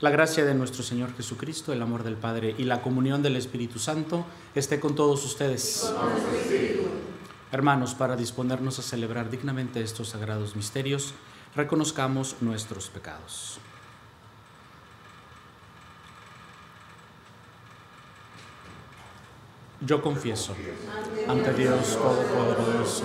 La gracia de nuestro Señor Jesucristo, el amor del Padre y la comunión del Espíritu Santo esté con todos ustedes. Hermanos, para disponernos a celebrar dignamente estos sagrados misterios, reconozcamos nuestros pecados. Yo confieso ante Dios Todopoderoso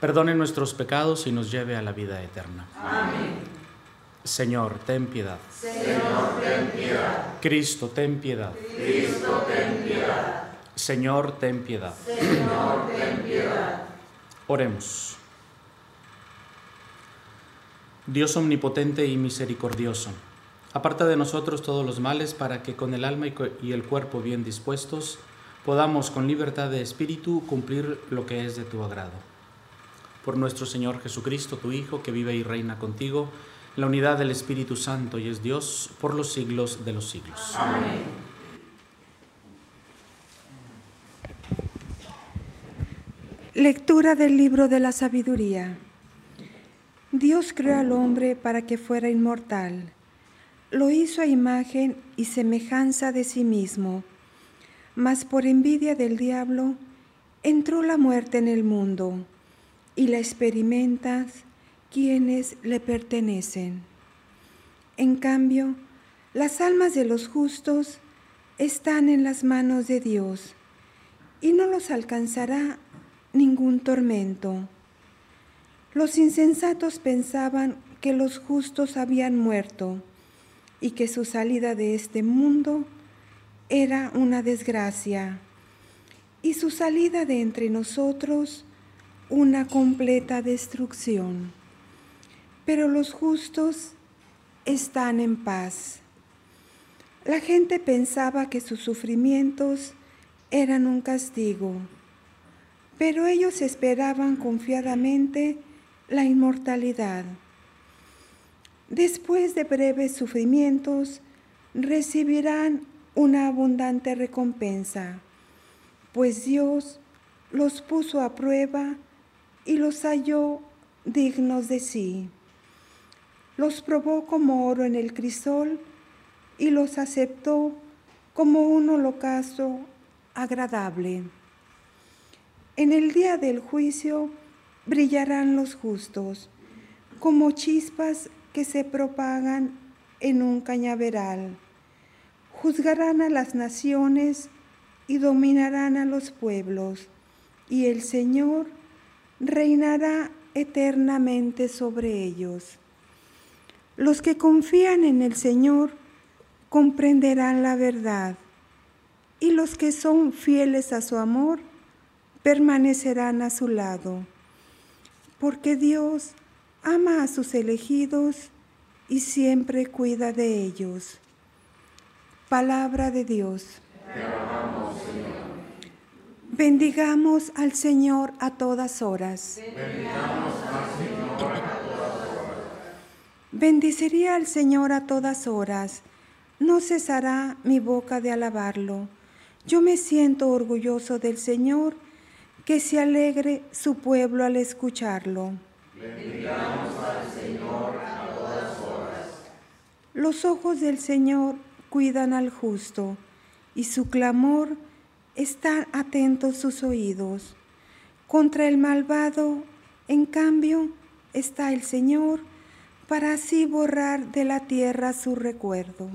perdone nuestros pecados y nos lleve a la vida eterna. Amén. Señor, ten piedad. Señor, ten piedad. Cristo, ten piedad. Cristo, ten piedad. Señor, ten piedad. Señor, ten piedad. Oremos. Dios omnipotente y misericordioso, aparta de nosotros todos los males para que con el alma y el cuerpo bien dispuestos podamos con libertad de espíritu cumplir lo que es de tu agrado por nuestro Señor Jesucristo, tu Hijo, que vive y reina contigo, en la unidad del Espíritu Santo y es Dios por los siglos de los siglos. Amén. Lectura del libro de la sabiduría. Dios creó al hombre para que fuera inmortal. Lo hizo a imagen y semejanza de sí mismo. Mas por envidia del diablo entró la muerte en el mundo y la experimentas quienes le pertenecen. En cambio, las almas de los justos están en las manos de Dios y no los alcanzará ningún tormento. Los insensatos pensaban que los justos habían muerto y que su salida de este mundo era una desgracia y su salida de entre nosotros una completa destrucción, pero los justos están en paz. La gente pensaba que sus sufrimientos eran un castigo, pero ellos esperaban confiadamente la inmortalidad. Después de breves sufrimientos, recibirán una abundante recompensa, pues Dios los puso a prueba y los halló dignos de sí. Los probó como oro en el crisol y los aceptó como un holocausto agradable. En el día del juicio brillarán los justos, como chispas que se propagan en un cañaveral. Juzgarán a las naciones y dominarán a los pueblos, y el Señor reinará eternamente sobre ellos. Los que confían en el Señor comprenderán la verdad, y los que son fieles a su amor permanecerán a su lado, porque Dios ama a sus elegidos y siempre cuida de ellos. Palabra de Dios. Bendigamos al Señor a todas horas. Bendiciría al Señor a todas horas. No cesará mi boca de alabarlo. Yo me siento orgulloso del Señor, que se alegre su pueblo al escucharlo. Bendigamos al Señor a todas horas. Los ojos del Señor cuidan al justo, y su clamor están atentos sus oídos. Contra el malvado, en cambio, está el Señor para así borrar de la tierra su recuerdo.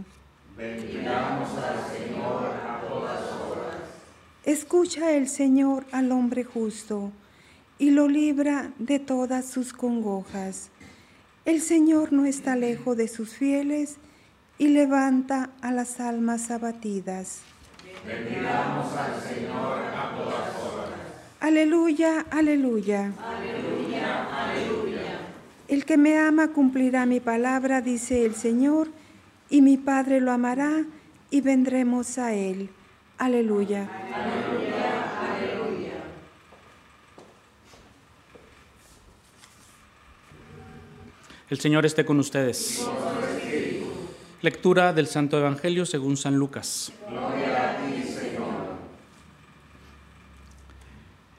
Bendigamos al Señor a todas horas. Escucha el Señor al hombre justo y lo libra de todas sus congojas. El Señor no está lejos de sus fieles y levanta a las almas abatidas. Bendigamos al Señor a todas horas. Aleluya, aleluya. Aleluya, aleluya. El que me ama cumplirá mi palabra, dice el Señor, y mi Padre lo amará y vendremos a él. Aleluya. Aleluya, aleluya. El Señor esté con ustedes. Lectura del Santo Evangelio según San Lucas. Gloria a ti, Señor.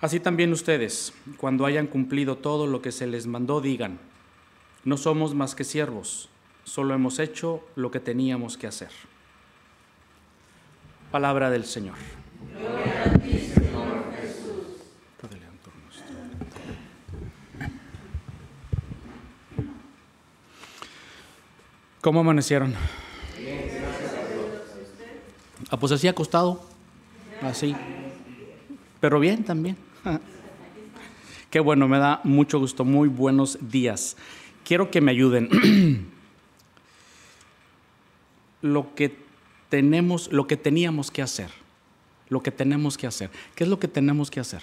Así también ustedes, cuando hayan cumplido todo lo que se les mandó, digan, no somos más que siervos, solo hemos hecho lo que teníamos que hacer. Palabra del Señor. ¿Cómo amanecieron? Ah, pues así acostado, así, pero bien también. Qué bueno, me da mucho gusto. Muy buenos días. Quiero que me ayuden. lo que tenemos, lo que teníamos que hacer. Lo que tenemos que hacer. ¿Qué es lo que tenemos que hacer?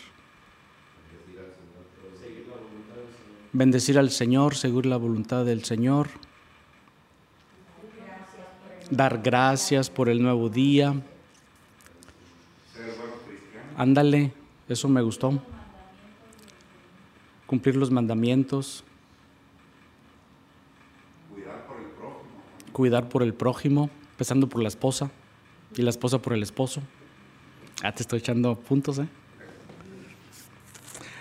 Bendecir al Señor, seguir la voluntad del Señor. Dar gracias por el nuevo día. Ándale, eso me gustó. Cumplir los mandamientos. Cuidar por el prójimo. Cuidar por el prójimo, empezando por la esposa y la esposa por el esposo. Ah, te estoy echando puntos, ¿eh?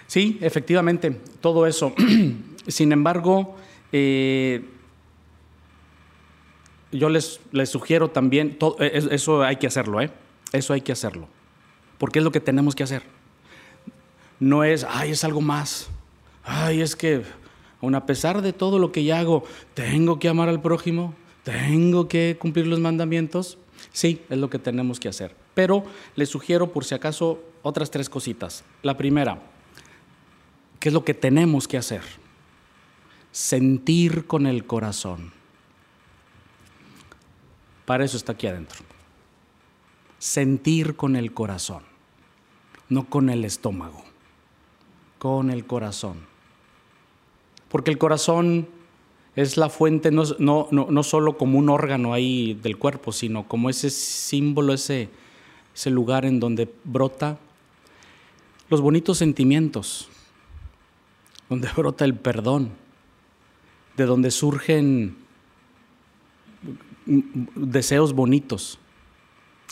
Sí, efectivamente, todo eso. Sin embargo, eh, yo les, les, sugiero también, todo, eh, eso hay que hacerlo, ¿eh? Eso hay que hacerlo. Porque es lo que tenemos que hacer no es, ay, es algo más. Ay, es que, aun a pesar de todo lo que ya hago, tengo que amar al prójimo, tengo que cumplir los mandamientos. Sí, es lo que tenemos que hacer. Pero les sugiero, por si acaso, otras tres cositas. La primera, ¿qué es lo que tenemos que hacer? Sentir con el corazón. Para eso está aquí adentro. Sentir con el corazón, no con el estómago con el corazón. Porque el corazón es la fuente no, no, no, solo como un órgano ahí del cuerpo, sino como ese símbolo, ese, ese lugar en donde brota los bonitos sentimientos, donde brota el perdón, de donde surgen deseos bonitos.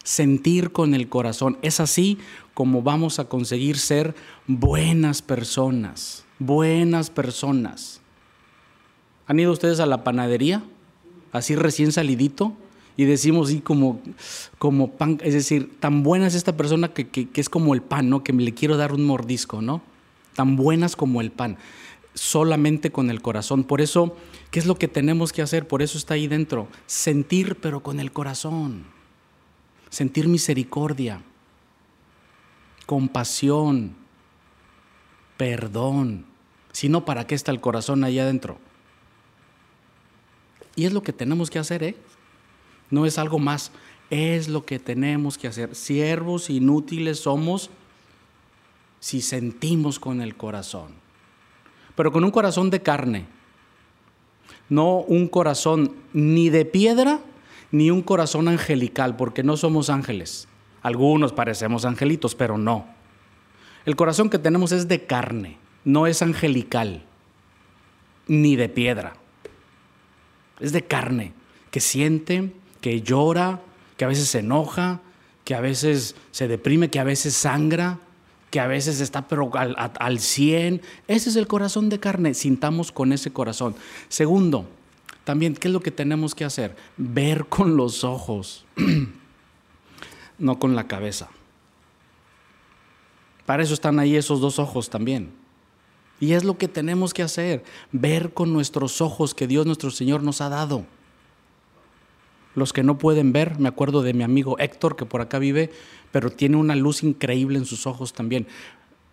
Sentir con el corazón. Es así como vamos a conseguir ser buenas personas, buenas personas. ¿Han ido ustedes a la panadería, así recién salidito, y decimos y como, como pan, es decir, tan buena es esta persona que, que, es como el pan, ¿no? Que le quiero dar un mordisco, ¿no? Tan buenas como el pan, solamente con el corazón. Por eso, ¿qué es lo que tenemos que hacer? Por eso está ahí dentro, sentir pero con el corazón, sentir misericordia, compasión, perdón. Si no, ¿para qué está el corazón ahí adentro? Y es lo que tenemos que hacer, ¿eh? No es algo más, es lo que tenemos que hacer. Siervos inútiles somos si sentimos con el corazón, pero con un corazón de carne, no un corazón ni de piedra ni un corazón angelical, porque no somos ángeles. Algunos parecemos angelitos, pero no. El corazón que tenemos es de carne, no es angelical, ni de piedra. Es de carne, que siente, que llora, que a veces se enoja, que a veces se deprime, que a veces sangra, que a veces está pero al, al 100. Ese es el corazón de carne, sintamos con ese corazón. Segundo, también, ¿qué es lo que tenemos que hacer? Ver con los ojos, no con la cabeza. Para eso están ahí esos dos ojos también. Y es lo que tenemos que hacer, ver con nuestros ojos que Dios nuestro Señor nos ha dado. Los que no pueden ver, me acuerdo de mi amigo Héctor, que por acá vive, pero tiene una luz increíble en sus ojos también.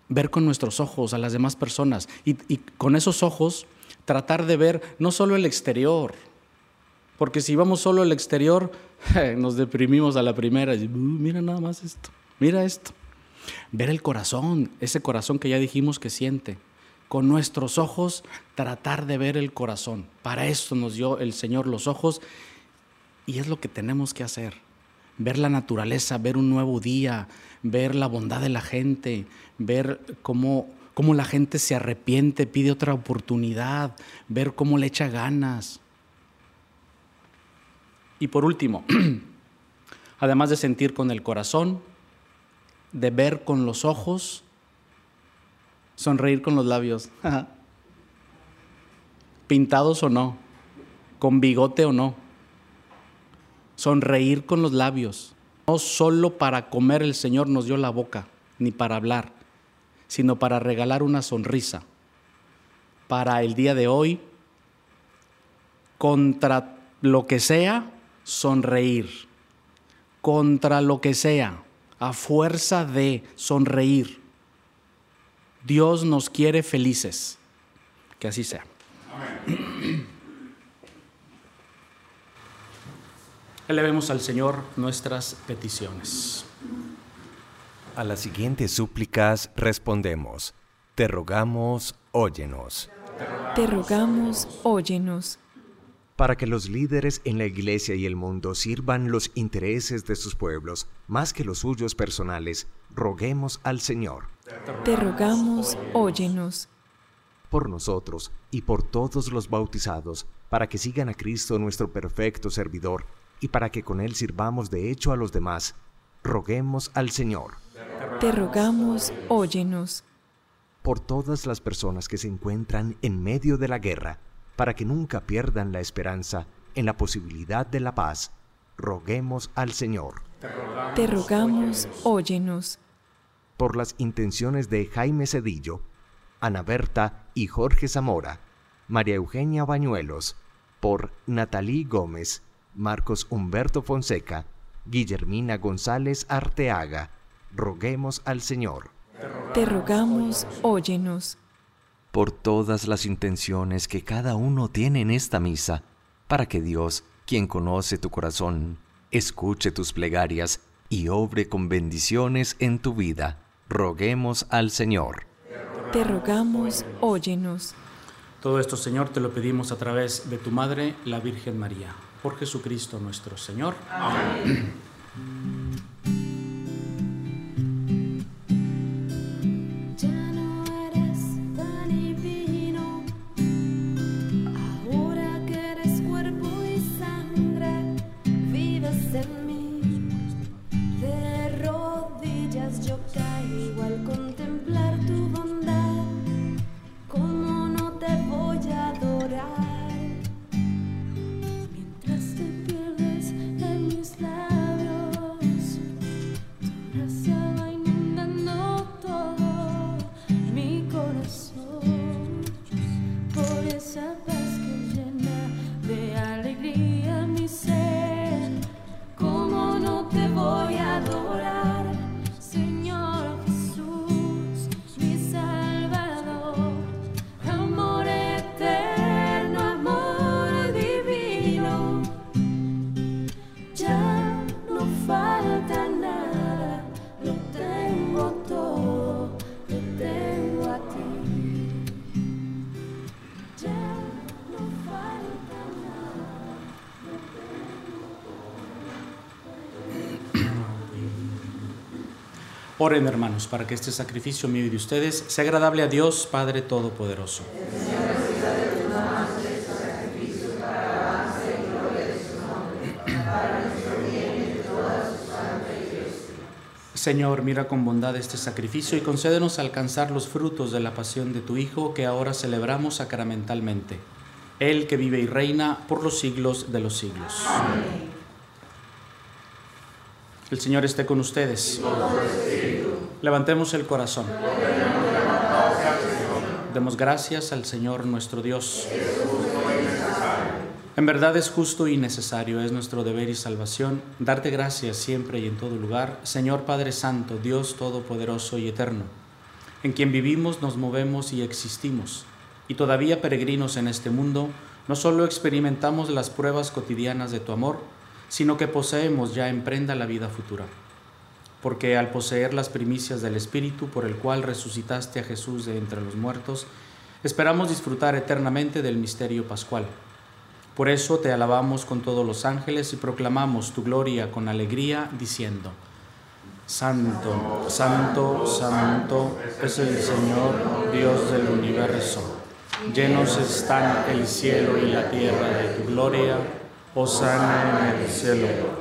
Ver con nuestros ojos a las demás personas y, y con esos ojos tratar de ver no solo el exterior, porque si vamos solo al exterior, nos deprimimos a la primera. Uh, mira nada más esto, mira esto. Ver el corazón, ese corazón que ya dijimos que siente. Con nuestros ojos tratar de ver el corazón. Para eso nos dio el Señor los ojos y es lo que tenemos que hacer. Ver la naturaleza, ver un nuevo día, ver la bondad de la gente, ver cómo, cómo la gente se arrepiente, pide otra oportunidad, ver cómo le echa ganas. Y por último, además de sentir con el corazón, de ver con los ojos, sonreír con los labios, pintados o no, con bigote o no, sonreír con los labios. No solo para comer el Señor nos dio la boca, ni para hablar, sino para regalar una sonrisa. Para el día de hoy, contra lo que sea, sonreír. Contra lo que sea, a fuerza de sonreír. Dios nos quiere felices. Que así sea. Elevemos al Señor nuestras peticiones. A las siguientes súplicas respondemos. Te rogamos, óyenos. Te rogamos, óyenos. Para que los líderes en la iglesia y el mundo sirvan los intereses de sus pueblos más que los suyos personales, roguemos al Señor. Te rogamos, óyenos. Por nosotros y por todos los bautizados, para que sigan a Cristo nuestro perfecto servidor y para que con Él sirvamos de hecho a los demás, roguemos al Señor. Te rogamos, óyenos. Por todas las personas que se encuentran en medio de la guerra, para que nunca pierdan la esperanza en la posibilidad de la paz, roguemos al Señor. Te rogamos, óyenos. Por las intenciones de Jaime Cedillo, Ana Berta y Jorge Zamora, María Eugenia Bañuelos, por Natalí Gómez, Marcos Humberto Fonseca, Guillermina González Arteaga, roguemos al Señor. Te rogamos, óyenos. Por todas las intenciones que cada uno tiene en esta misa, para que Dios, quien conoce tu corazón, escuche tus plegarias y obre con bendiciones en tu vida, roguemos al Señor. Te rogamos, óyenos. Todo esto, Señor, te lo pedimos a través de tu Madre, la Virgen María. Por Jesucristo nuestro Señor. Amén. Oren hermanos para que este sacrificio mío y de ustedes sea agradable a Dios Padre Todopoderoso. Señor, mira con bondad este sacrificio y concédenos alcanzar los frutos de la pasión de tu Hijo que ahora celebramos sacramentalmente. Él que vive y reina por los siglos de los siglos. El Señor esté con ustedes. Levantemos el corazón. Demos gracias al Señor nuestro Dios. En verdad es justo y necesario, es nuestro deber y salvación, darte gracias siempre y en todo lugar, Señor Padre Santo, Dios Todopoderoso y Eterno, en quien vivimos, nos movemos y existimos, y todavía peregrinos en este mundo, no solo experimentamos las pruebas cotidianas de tu amor, sino que poseemos ya en prenda la vida futura. Porque al poseer las primicias del Espíritu por el cual resucitaste a Jesús de entre los muertos, esperamos disfrutar eternamente del misterio pascual por eso te alabamos con todos los ángeles y proclamamos tu gloria con alegría, diciendo, Santo, Santo, Santo es el Señor Dios del universo. Llenos están el cielo y la tierra de tu gloria. Osana en el cielo.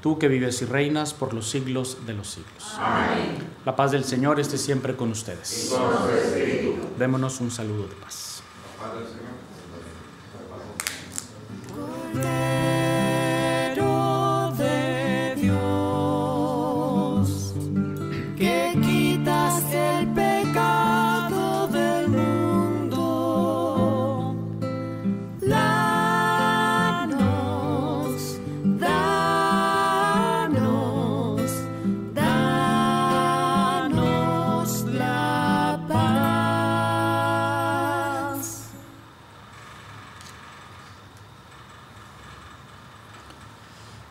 Tú que vives y reinas por los siglos de los siglos. Amén. La paz del Señor esté siempre con ustedes. Démonos un saludo de paz. Cordero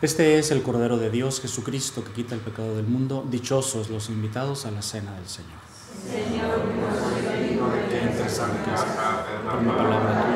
Este es el Cordero de Dios, Jesucristo, que quita el pecado del mundo. Dichosos los invitados a la cena del Señor. Que entres a mi casa por mi palabra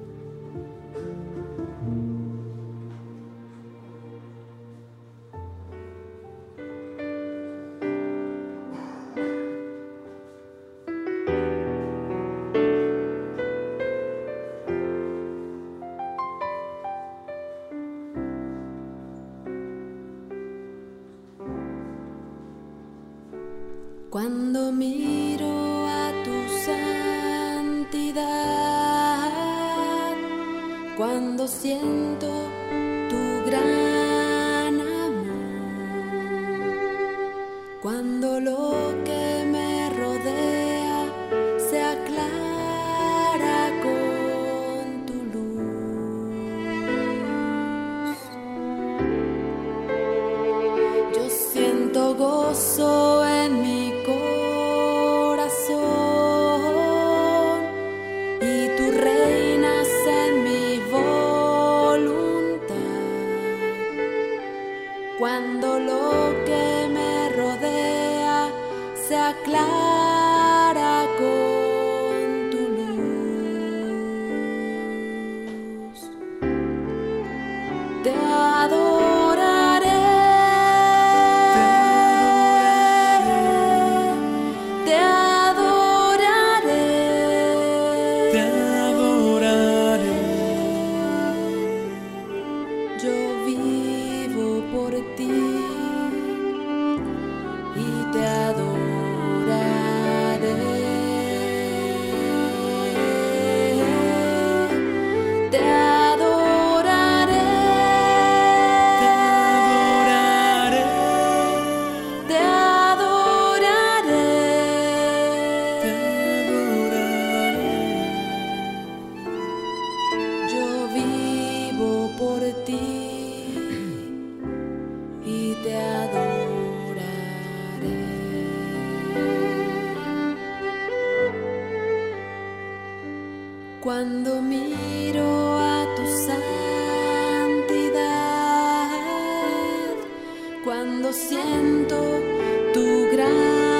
Cuando siento tu gran siento tu gran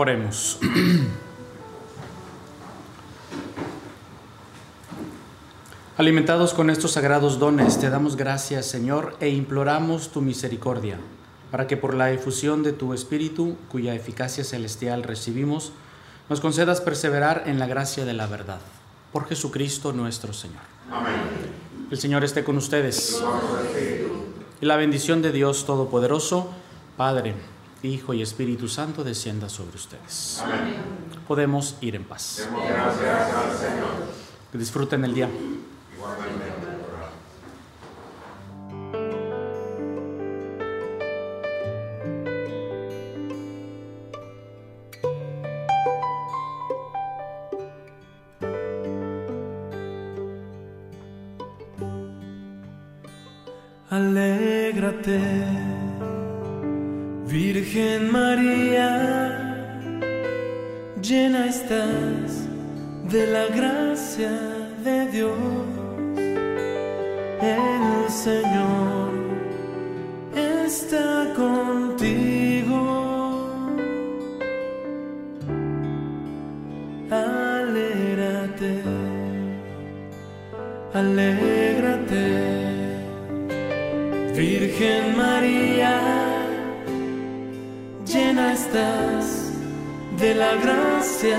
Oremos. Alimentados con estos sagrados dones, te damos gracias, Señor, e imploramos tu misericordia, para que por la efusión de tu Espíritu, cuya eficacia celestial recibimos, nos concedas perseverar en la gracia de la verdad. Por Jesucristo nuestro Señor. Amén. El Señor esté con ustedes. Y la bendición de Dios Todopoderoso, Padre, Hijo y Espíritu Santo, descienda sobre ustedes. Amén. Podemos ir en paz. Que disfruten el día. El Señor está contigo. Alégrate, alégrate. Virgen María, llena estás de la gracia